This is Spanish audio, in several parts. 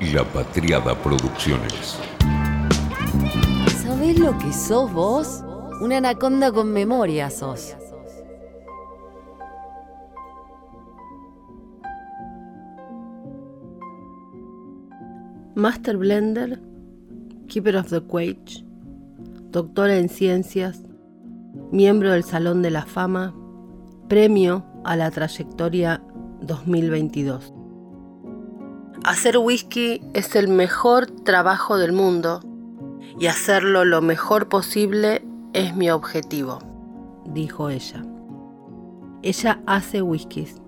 La Patriada Producciones. ¿Sabés lo que sos vos? Una anaconda con memoria sos. Master Blender, Keeper of the Quage, doctora en ciencias, miembro del Salón de la Fama, premio a la trayectoria 2022. Hacer whisky es el mejor trabajo del mundo y hacerlo lo mejor posible es mi objetivo, dijo ella. Ella hace whiskies.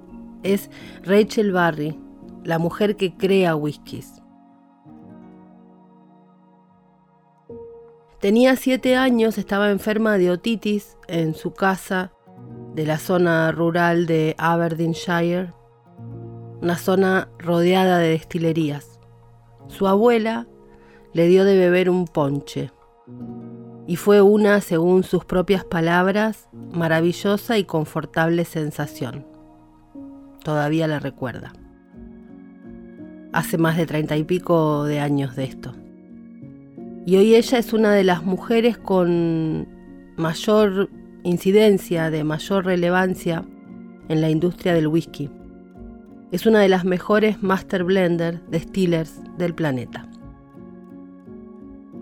Es Rachel Barry, la mujer que crea whiskies. Tenía siete años, estaba enferma de otitis en su casa de la zona rural de Aberdeenshire, una zona rodeada de destilerías. Su abuela le dio de beber un ponche y fue una, según sus propias palabras, maravillosa y confortable sensación. Todavía la recuerda. Hace más de treinta y pico de años de esto. Y hoy ella es una de las mujeres con mayor incidencia, de mayor relevancia en la industria del whisky. Es una de las mejores master blender distillers del planeta.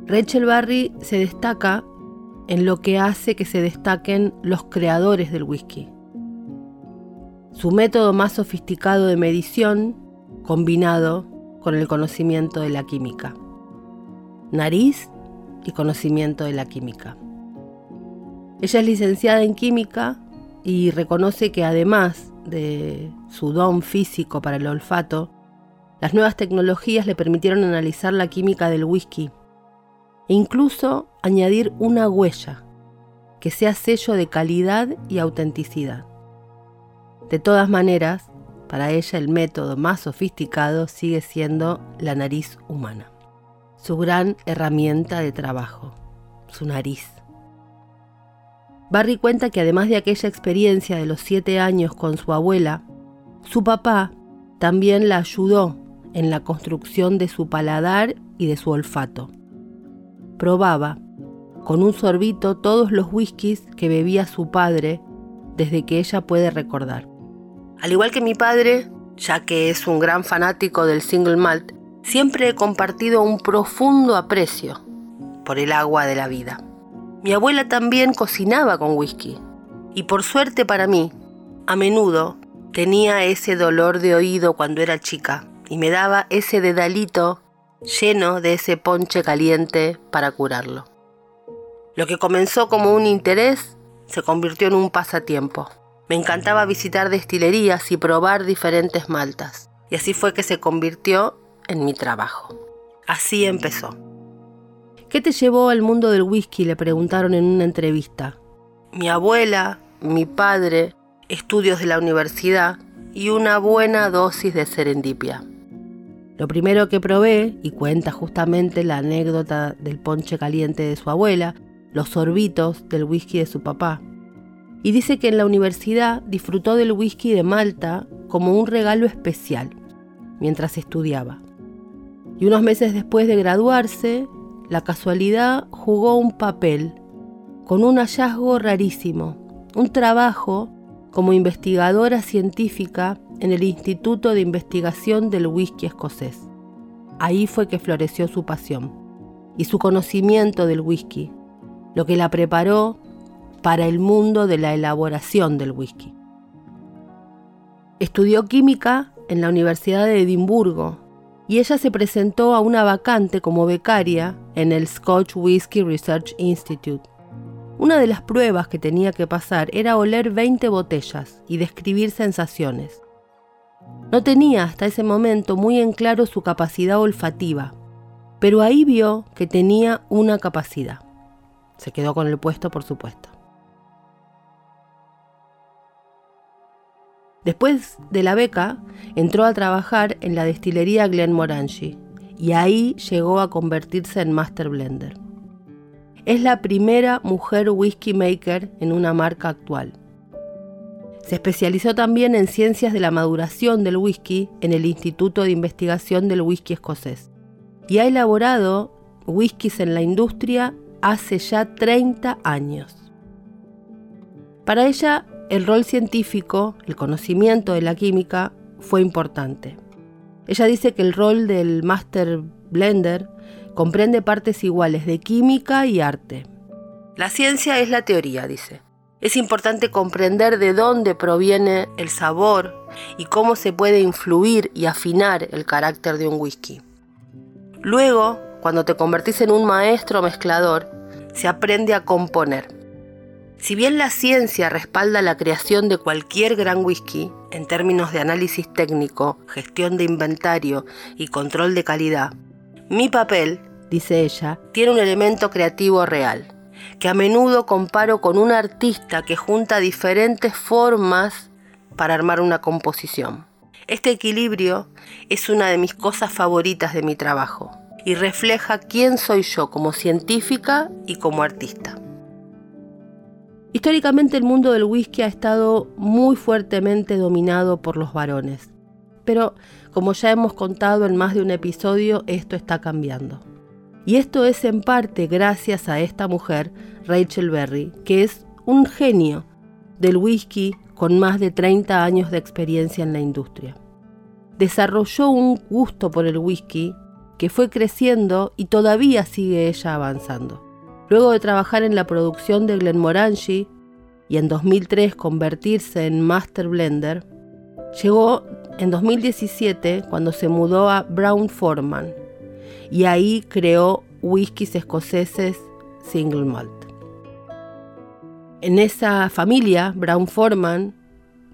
Rachel Barry se destaca en lo que hace que se destaquen los creadores del whisky. Su método más sofisticado de medición combinado con el conocimiento de la química. Nariz y conocimiento de la química. Ella es licenciada en química y reconoce que además de su don físico para el olfato, las nuevas tecnologías le permitieron analizar la química del whisky e incluso añadir una huella que sea sello de calidad y autenticidad. De todas maneras, para ella el método más sofisticado sigue siendo la nariz humana, su gran herramienta de trabajo, su nariz. Barry cuenta que además de aquella experiencia de los siete años con su abuela, su papá también la ayudó en la construcción de su paladar y de su olfato probaba con un sorbito todos los whiskies que bebía su padre desde que ella puede recordar. Al igual que mi padre, ya que es un gran fanático del single malt, siempre he compartido un profundo aprecio por el agua de la vida. Mi abuela también cocinaba con whisky y por suerte para mí, a menudo tenía ese dolor de oído cuando era chica y me daba ese dedalito lleno de ese ponche caliente para curarlo. Lo que comenzó como un interés se convirtió en un pasatiempo. Me encantaba visitar destilerías y probar diferentes maltas. Y así fue que se convirtió en mi trabajo. Así empezó. ¿Qué te llevó al mundo del whisky? le preguntaron en una entrevista. Mi abuela, mi padre, estudios de la universidad y una buena dosis de serendipia. Lo primero que probé, y cuenta justamente la anécdota del ponche caliente de su abuela, los sorbitos del whisky de su papá. Y dice que en la universidad disfrutó del whisky de Malta como un regalo especial mientras estudiaba. Y unos meses después de graduarse, la casualidad jugó un papel con un hallazgo rarísimo, un trabajo como investigadora científica en el Instituto de Investigación del Whisky Escocés. Ahí fue que floreció su pasión y su conocimiento del whisky, lo que la preparó para el mundo de la elaboración del whisky. Estudió química en la Universidad de Edimburgo y ella se presentó a una vacante como becaria en el Scotch Whisky Research Institute. Una de las pruebas que tenía que pasar era oler 20 botellas y describir sensaciones. No tenía hasta ese momento muy en claro su capacidad olfativa, pero ahí vio que tenía una capacidad. Se quedó con el puesto, por supuesto. Después de la beca, entró a trabajar en la destilería Glenmorangie y ahí llegó a convertirse en Master Blender. Es la primera mujer whisky maker en una marca actual Se especializó también en ciencias de la maduración del whisky en el Instituto de Investigación del Whisky Escocés y ha elaborado whiskies en la industria hace ya 30 años. Para ella, el rol científico, el conocimiento de la química, fue importante. Ella dice que el rol del Master Blender comprende partes iguales de química y arte. La ciencia es la teoría, dice. Es importante comprender de dónde proviene el sabor y cómo se puede influir y afinar el carácter de un whisky. Luego, cuando te convertís en un maestro mezclador, se aprende a componer. Si bien la ciencia respalda la creación de cualquier gran whisky, en términos de análisis técnico, gestión de inventario y control de calidad, mi papel, dice ella, tiene un elemento creativo real que a menudo comparo con un artista que junta diferentes formas para armar una composición. Este equilibrio es una de mis cosas favoritas de mi trabajo y refleja quién soy yo como científica y como artista. Históricamente el mundo del whisky ha estado muy fuertemente dominado por los varones, pero como ya hemos contado en más de un episodio, esto está cambiando. Y esto es en parte gracias a esta mujer, Rachel Berry, que es un genio del whisky con más de 30 años de experiencia en la industria. Desarrolló un gusto por el whisky que fue creciendo y todavía sigue ella avanzando. Luego de trabajar en la producción de Glenmorangie y en 2003 convertirse en Master Blender, llegó en 2017 cuando se mudó a Brown Forman, y ahí creó whiskies escoceses single malt. En esa familia, Brown Forman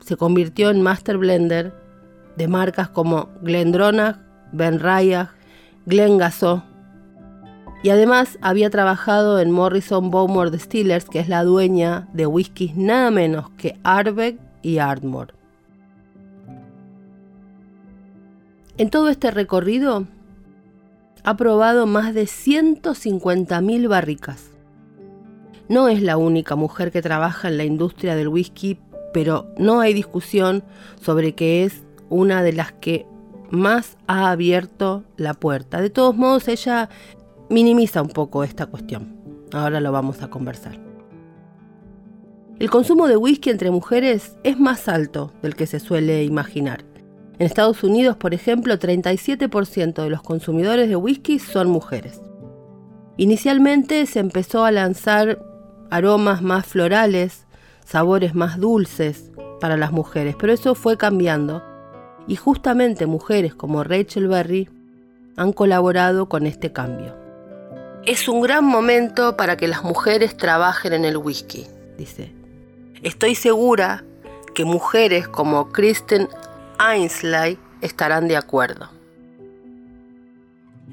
se convirtió en master blender de marcas como Glendronach, Ben Rayach, Glen y además había trabajado en Morrison Bowmore Distillers, que es la dueña de whiskies nada menos que Ardbeg y Ardmore. En todo este recorrido ha probado más de 150.000 barricas. No es la única mujer que trabaja en la industria del whisky, pero no hay discusión sobre que es una de las que más ha abierto la puerta. De todos modos, ella minimiza un poco esta cuestión. Ahora lo vamos a conversar. El consumo de whisky entre mujeres es más alto del que se suele imaginar. En Estados Unidos, por ejemplo, 37% de los consumidores de whisky son mujeres. Inicialmente se empezó a lanzar aromas más florales, sabores más dulces para las mujeres, pero eso fue cambiando y justamente mujeres como Rachel Berry han colaborado con este cambio. Es un gran momento para que las mujeres trabajen en el whisky, dice. Estoy segura que mujeres como Kristen Ainsley estarán de acuerdo.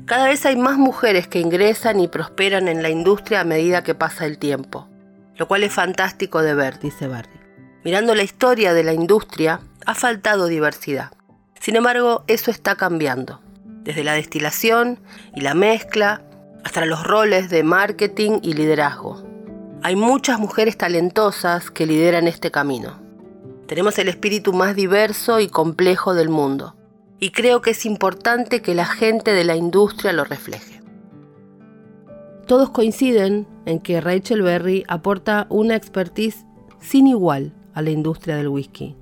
Cada vez hay más mujeres que ingresan y prosperan en la industria a medida que pasa el tiempo, lo cual es fantástico de ver, dice Barry. Mirando la historia de la industria, ha faltado diversidad. Sin embargo, eso está cambiando, desde la destilación y la mezcla hasta los roles de marketing y liderazgo. Hay muchas mujeres talentosas que lideran este camino. Tenemos el espíritu más diverso y complejo del mundo. Y creo que es importante que la gente de la industria lo refleje. Todos coinciden en que Rachel Berry aporta una expertise sin igual a la industria del whisky.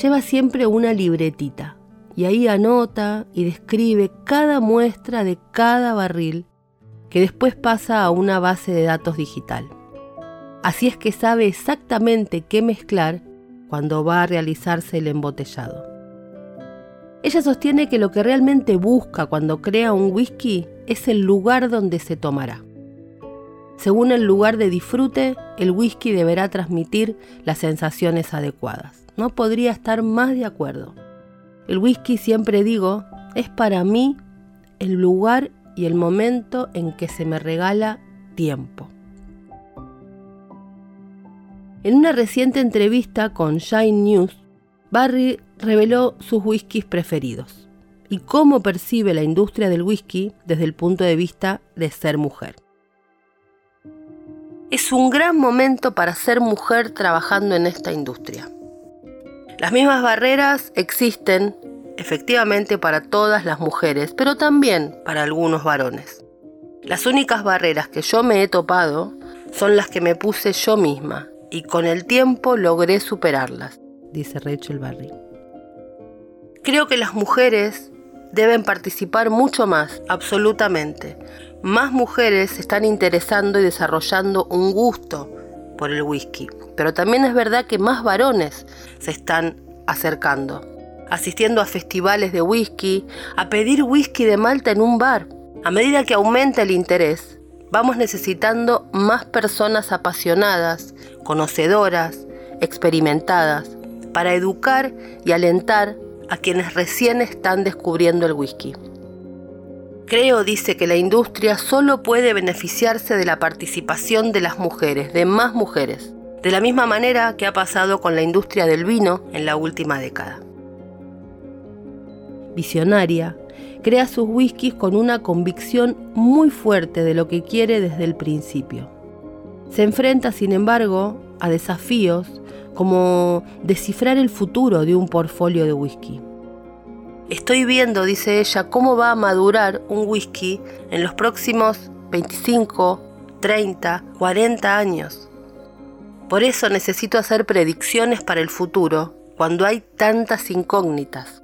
Lleva siempre una libretita y ahí anota y describe cada muestra de cada barril que después pasa a una base de datos digital. Así es que sabe exactamente qué mezclar cuando va a realizarse el embotellado. Ella sostiene que lo que realmente busca cuando crea un whisky es el lugar donde se tomará. Según el lugar de disfrute, el whisky deberá transmitir las sensaciones adecuadas. No podría estar más de acuerdo. El whisky, siempre digo, es para mí el lugar y el momento en que se me regala tiempo. En una reciente entrevista con Shine News, Barry reveló sus whiskies preferidos y cómo percibe la industria del whisky desde el punto de vista de ser mujer. Es un gran momento para ser mujer trabajando en esta industria. Las mismas barreras existen efectivamente para todas las mujeres, pero también para algunos varones. Las únicas barreras que yo me he topado son las que me puse yo misma y con el tiempo logré superarlas, dice Rachel Barry. Creo que las mujeres deben participar mucho más, absolutamente. Más mujeres se están interesando y desarrollando un gusto por el whisky, pero también es verdad que más varones se están acercando, asistiendo a festivales de whisky, a pedir whisky de Malta en un bar. A medida que aumenta el interés, vamos necesitando más personas apasionadas, conocedoras, experimentadas, para educar y alentar a quienes recién están descubriendo el whisky. Creo, dice, que la industria solo puede beneficiarse de la participación de las mujeres, de más mujeres, de la misma manera que ha pasado con la industria del vino en la última década. Visionaria, crea sus whiskies con una convicción muy fuerte de lo que quiere desde el principio. Se enfrenta, sin embargo, a desafíos como descifrar el futuro de un portfolio de whisky. Estoy viendo, dice ella, cómo va a madurar un whisky en los próximos 25, 30, 40 años. Por eso necesito hacer predicciones para el futuro, cuando hay tantas incógnitas.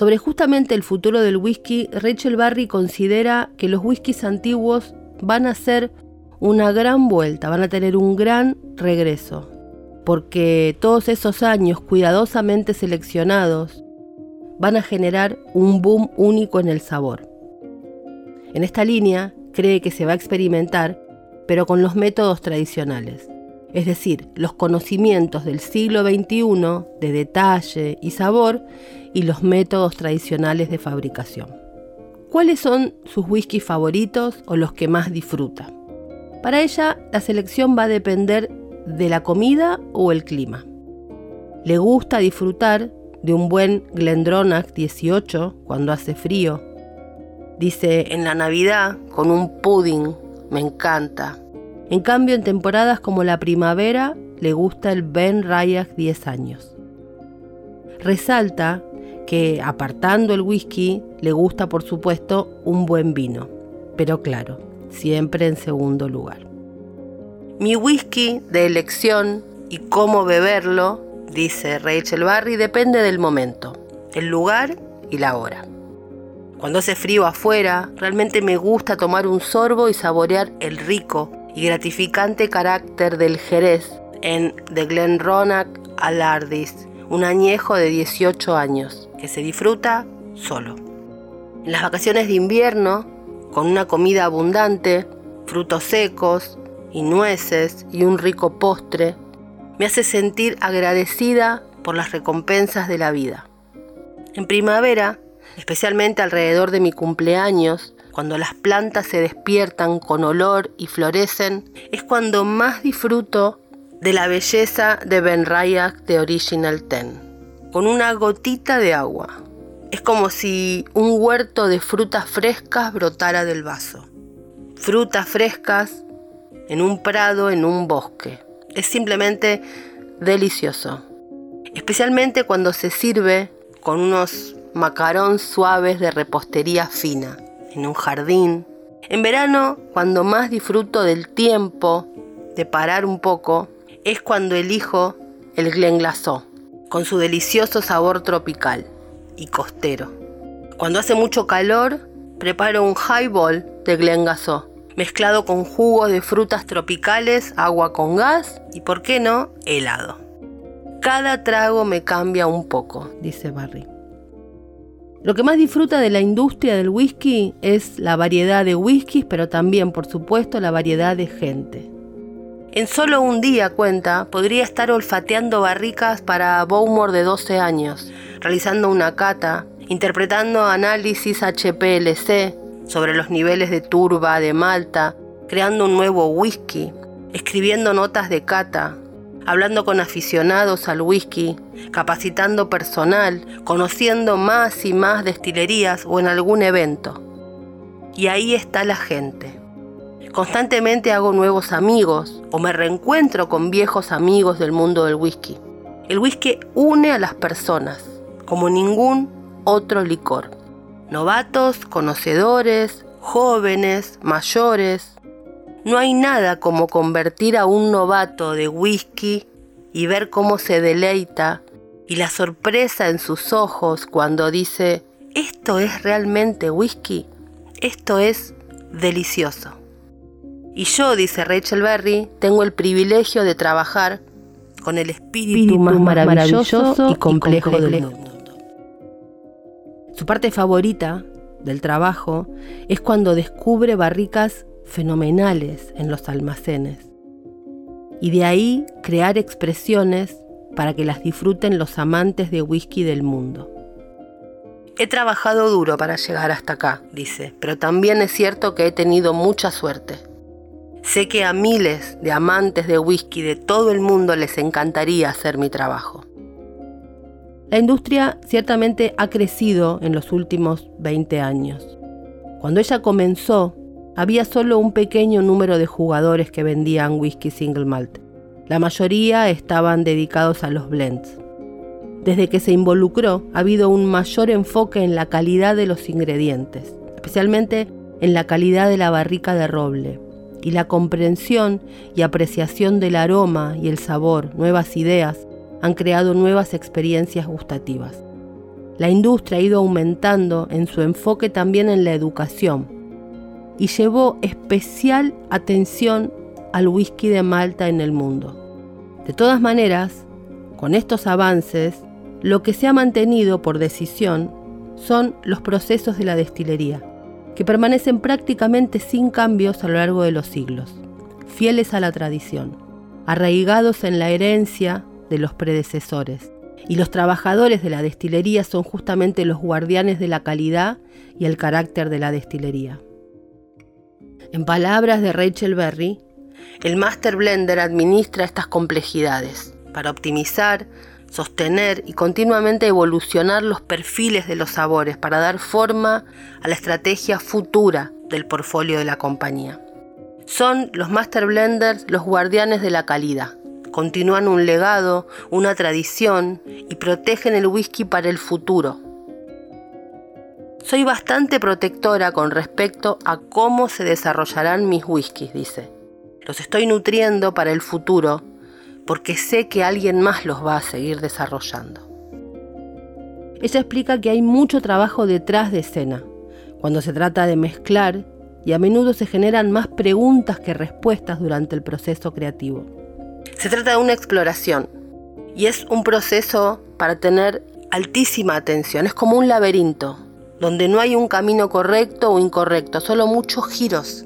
Sobre justamente el futuro del whisky, Rachel Barry considera que los whiskies antiguos van a ser una gran vuelta, van a tener un gran regreso, porque todos esos años cuidadosamente seleccionados van a generar un boom único en el sabor. En esta línea cree que se va a experimentar, pero con los métodos tradicionales, es decir, los conocimientos del siglo XXI de detalle y sabor y los métodos tradicionales de fabricación. ¿Cuáles son sus whiskies favoritos o los que más disfruta? Para ella, la selección va a depender de la comida o el clima. Le gusta disfrutar de un buen Glendronach 18 cuando hace frío. Dice, en la Navidad, con un pudding, me encanta. En cambio, en temporadas como la primavera, le gusta el Ben Rayach 10 años. Resalta que, apartando el whisky, le gusta, por supuesto, un buen vino. Pero claro, siempre en segundo lugar. Mi whisky de elección y cómo beberlo, dice Rachel Barry, depende del momento, el lugar y la hora. Cuando hace frío afuera, realmente me gusta tomar un sorbo y saborear el rico y gratificante carácter del Jerez en The Glenronach Alardis, un añejo de 18 años que se disfruta solo. En las vacaciones de invierno con una comida abundante, frutos secos y nueces y un rico postre, me hace sentir agradecida por las recompensas de la vida. En primavera, especialmente alrededor de mi cumpleaños, cuando las plantas se despiertan con olor y florecen, es cuando más disfruto de la belleza de Ben Rayach de Original Ten, con una gotita de agua. Es como si un huerto de frutas frescas brotara del vaso. Frutas frescas en un prado, en un bosque. Es simplemente delicioso. Especialmente cuando se sirve con unos macarons suaves de repostería fina, en un jardín. En verano, cuando más disfruto del tiempo de parar un poco, es cuando elijo el Glenglasó, con su delicioso sabor tropical y costero. Cuando hace mucho calor, preparo un highball de Glengasó, mezclado con jugos de frutas tropicales, agua con gas y, por qué no, helado. Cada trago me cambia un poco, dice Barry. Lo que más disfruta de la industria del whisky es la variedad de whiskies, pero también, por supuesto, la variedad de gente. En solo un día, cuenta, podría estar olfateando barricas para Bowmore de 12 años, realizando una cata, interpretando análisis HPLC sobre los niveles de turba de Malta, creando un nuevo whisky, escribiendo notas de cata, hablando con aficionados al whisky, capacitando personal, conociendo más y más destilerías o en algún evento. Y ahí está la gente. Constantemente hago nuevos amigos, o me reencuentro con viejos amigos del mundo del whisky. El whisky une a las personas como ningún otro licor. Novatos, conocedores, jóvenes, mayores. No hay nada como convertir a un novato de whisky y ver cómo se deleita y la sorpresa en sus ojos cuando dice, ¿esto es realmente whisky? Esto es delicioso. Y yo, dice Rachel Berry, tengo el privilegio de trabajar con el espíritu, más maravilloso, y complejo, del mundo. Su parte favorita del trabajo es cuando descubre barricas fenomenales en los almacenes y de ahí crear expresiones para que las disfruten los amantes de whisky del mundo. He trabajado duro para llegar hasta acá, dice, pero también es cierto que he tenido mucha suerte. Sé que a miles de amantes de whisky de todo el mundo les encantaría hacer mi trabajo. La industria ciertamente ha crecido en los últimos 20 años. Cuando ella comenzó, había solo un pequeño número de jugadores que vendían whisky single malt. La mayoría estaban dedicados a los blends. Desde que se involucró, ha habido un mayor enfoque en la calidad de los ingredientes, especialmente en la calidad de la barrica de roble, y la comprensión y apreciación del aroma y el sabor, nuevas ideas, han creado nuevas experiencias gustativas. La industria ha ido aumentando en su enfoque también en la educación y llevó especial atención al whisky de Malta en el mundo. De todas maneras, con estos avances, lo que se ha mantenido por decisión son los procesos de la destilería, que permanecen prácticamente sin cambios a lo largo de los siglos, fieles a la tradición, arraigados en la herencia de los predecesores. Y los trabajadores de la destilería son justamente los guardianes de la calidad y el carácter de la destilería. En palabras de Rachel Berry, el Master Blender administra estas complejidades para optimizar, sostener y continuamente evolucionar los perfiles de los sabores para dar forma a la estrategia futura del portfolio de la compañía. Son los Master Blenders los guardianes de la calidad, continúan un legado, una tradición y protegen el whisky para el futuro. Soy bastante protectora con respecto a cómo se desarrollarán mis whiskies, dice. Los estoy nutriendo para el futuro porque sé que alguien más los va a seguir desarrollando. Ella explica que hay mucho trabajo detrás de escena, cuando se trata de mezclar y a menudo se generan más preguntas que respuestas durante el proceso creativo. Se trata de una exploración y es un proceso para tener altísima atención. Es como un laberinto, donde no hay un camino correcto o incorrecto, solo muchos giros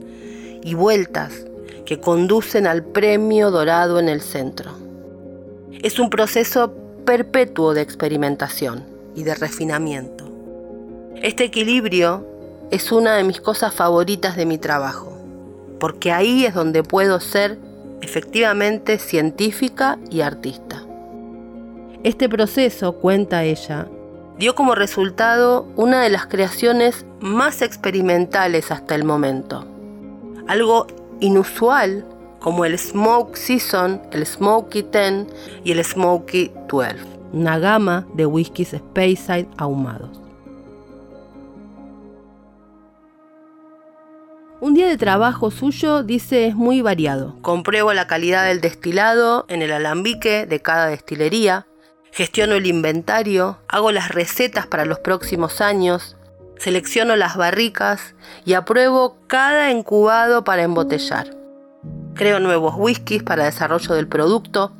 y vueltas que conducen al premio dorado en el centro. Es un proceso perpetuo de experimentación y de refinamiento. Este equilibrio es una de mis cosas favoritas de mi trabajo, porque ahí es donde puedo ser efectivamente científica y artista. Este proceso, cuenta ella, dio como resultado una de las creaciones más experimentales hasta el momento. Algo inusual como el Smoke Season, el Smoky 10 y el Smoky 12, una gama de whiskies Speyside ahumados. Un día de trabajo suyo, dice, es muy variado. Compruebo la calidad del destilado en el alambique de cada destilería, gestiono el inventario, hago las recetas para los próximos años, selecciono las barricas y apruebo cada incubado para embotellar. Creo nuevos whiskies para desarrollo del producto,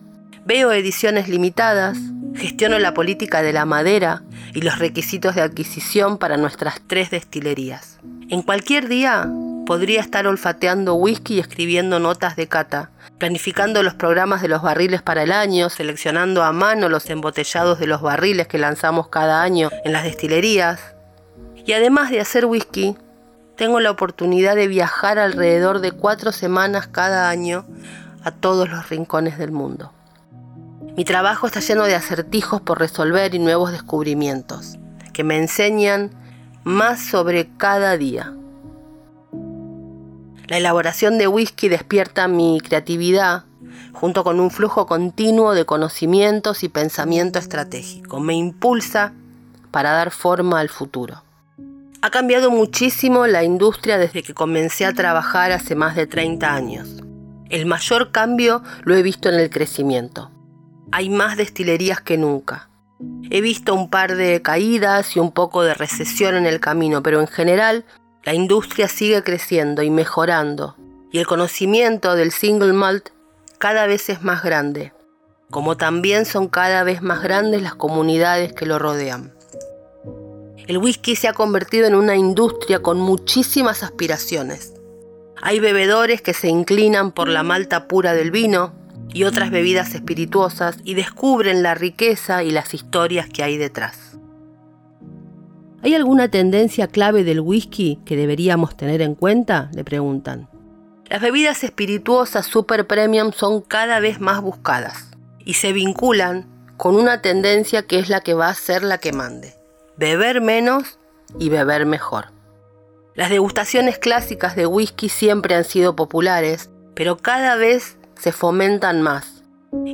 veo ediciones limitadas, gestiono la política de la madera y los requisitos de adquisición para nuestras tres destilerías. En cualquier día podría estar olfateando whisky y escribiendo notas de cata, planificando los programas de los barriles para el año, seleccionando a mano los embotellados de los barriles que lanzamos cada año en las destilerías. Y además de hacer whisky, tengo la oportunidad de viajar alrededor de cuatro semanas cada año a todos los rincones del mundo. Mi trabajo está lleno de acertijos por resolver y nuevos descubrimientos que me enseñan más sobre cada día. La elaboración de whisky despierta mi creatividad junto con un flujo continuo de conocimientos y pensamiento estratégico. Me impulsa para dar forma al futuro. Ha cambiado muchísimo la industria desde que comencé a trabajar hace más de 30 años. El mayor cambio lo he visto en el crecimiento. Hay más destilerías que nunca. He visto un par de caídas y un poco de recesión en el camino, pero en general la industria sigue creciendo y mejorando, y el conocimiento del single malt cada vez es más grande, como también son cada vez más grandes las comunidades que lo rodean. El whisky se ha convertido en una industria con muchísimas aspiraciones. Hay bebedores que se inclinan por la malta pura del vino y otras bebidas espirituosas y descubren la riqueza y las historias que hay detrás. ¿Hay alguna tendencia clave del whisky que deberíamos tener en cuenta? Le preguntan. Las bebidas espirituosas super premium son cada vez más buscadas y se vinculan con una tendencia que es la que va a ser la que mande. Beber menos y beber mejor. Las degustaciones clásicas de whisky siempre han sido populares, pero cada vez se fomentan más.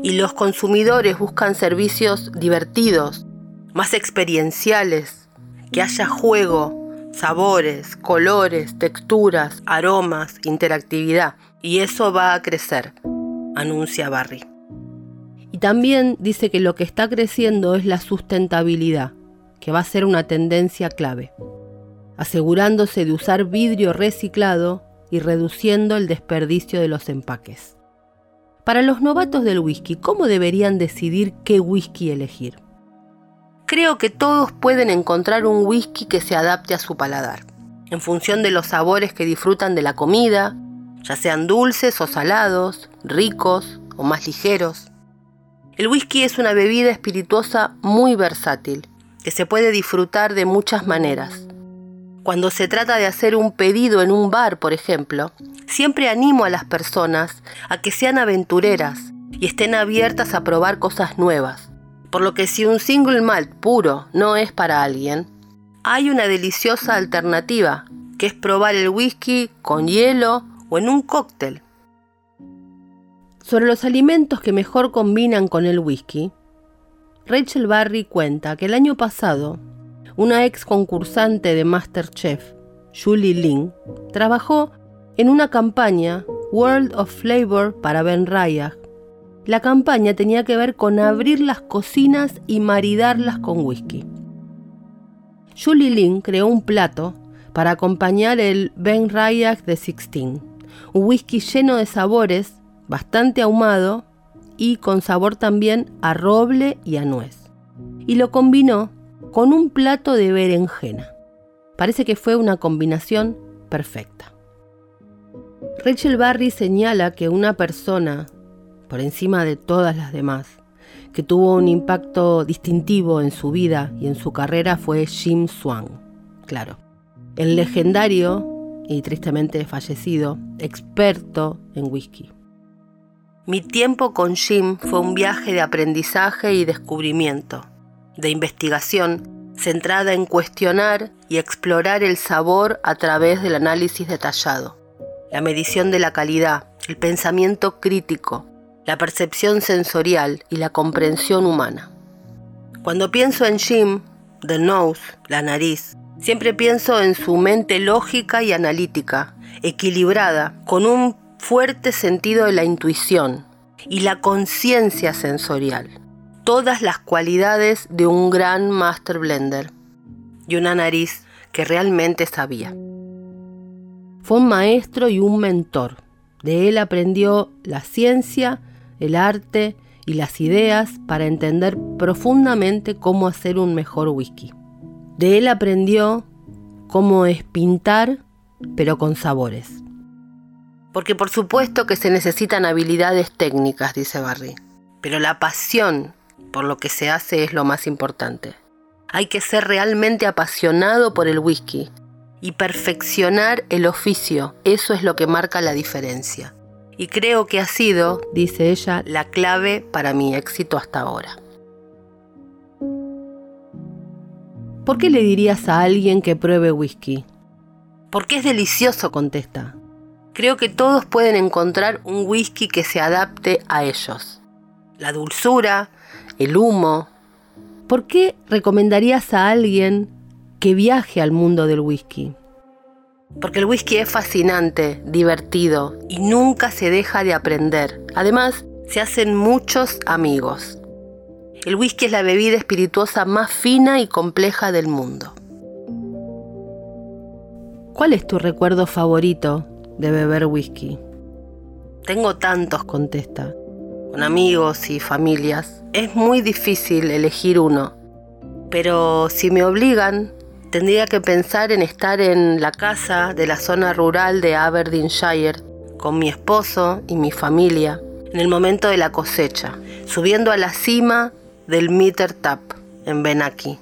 Y los consumidores buscan servicios divertidos, más experienciales, que haya juego, sabores, colores, texturas, aromas, interactividad. Y eso va a crecer, anuncia Barry. Y también dice que lo que está creciendo es la sustentabilidad, que va a ser una tendencia clave, asegurándose de usar vidrio reciclado y reduciendo el desperdicio de los empaques. Para los novatos del whisky, ¿cómo deberían decidir qué whisky elegir? Creo que todos pueden encontrar un whisky que se adapte a su paladar, en función de los sabores que disfrutan de la comida, ya sean dulces o salados, ricos o más ligeros. El whisky es una bebida espirituosa muy versátil, que se puede disfrutar de muchas maneras. Cuando se trata de hacer un pedido en un bar, por ejemplo, siempre animo a las personas a que sean aventureras y estén abiertas a probar cosas nuevas. Por lo que si un single malt puro no es para alguien, hay una deliciosa alternativa, que es probar el whisky con hielo o en un cóctel. Sobre los alimentos que mejor combinan con el whisky, Rachel Barry cuenta que el año pasado una ex concursante de Masterchef, Julie Lin, trabajó en una campaña World of Flavor para Ben Rayach. La campaña tenía que ver con abrir las cocinas y maridarlas con whisky. Julie Lin creó un plato para acompañar el Ben Rayach de Sixteen, un whisky lleno de sabores, bastante ahumado y con sabor también a roble y a nuez. Y lo combinó con un plato de berenjena. Parece que fue una combinación perfecta. Rachel Barry señala que una persona, por encima de todas las demás, que tuvo un impacto distintivo en su vida y en su carrera fue Jim Swan. Claro, el legendario y tristemente fallecido experto en whisky. Mi tiempo con Jim fue un viaje de aprendizaje y descubrimiento, de investigación centrada en cuestionar y explorar el sabor a través del análisis detallado la medición de la calidad, el pensamiento crítico, la percepción sensorial y la comprensión humana. Cuando pienso en Jim, the nose, la nariz, siempre pienso en su mente lógica y analítica, equilibrada, con un fuerte sentido de la intuición y la conciencia sensorial. Todas las cualidades de un gran master blender y una nariz que realmente sabía. Fue un maestro y un mentor. De él aprendió la ciencia, el arte y las ideas para entender profundamente cómo hacer un mejor whisky. De él aprendió cómo es pintar, pero con sabores. Porque por supuesto que se necesitan habilidades técnicas, dice Barry, pero la pasión por lo que se hace es lo más importante. Hay que ser realmente apasionado por el whisky y perfeccionar el oficio. Eso es lo que marca la diferencia. Y creo que ha sido, dice ella, la clave para mi éxito hasta ahora. ¿Por qué le dirías a alguien que pruebe whisky? Porque es delicioso, contesta. Creo que todos pueden encontrar un whisky que se adapte a ellos. La dulzura, el humo. ¿Por qué recomendarías a alguien que viaje al mundo del whisky? Porque el whisky es fascinante, divertido y nunca se deja de aprender. Además, se hacen muchos amigos. El whisky es la bebida espirituosa más fina y compleja del mundo. ¿Cuál es tu recuerdo favorito de beber whisky? Tengo tantos, contesta. Con amigos y familias. Es muy difícil elegir uno. Pero si me obligan, tendría que pensar en estar en la casa de la zona rural de Aberdeenshire con mi esposo y mi familia en el momento de la cosecha, subiendo a la cima del Meter Tap en Benaki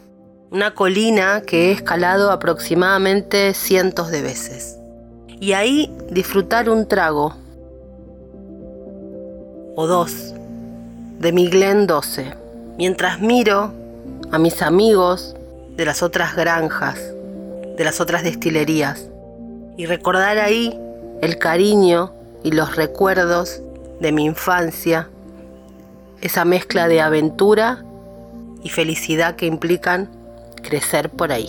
una colina que he escalado aproximadamente cientos de veces. Y ahí disfrutar un trago o dos de mi Glen 12, mientras miro a mis amigos de las otras granjas, de las otras destilerías, y recordar ahí el cariño y los recuerdos de mi infancia, esa mezcla de aventura y felicidad que implican crecer por ahí.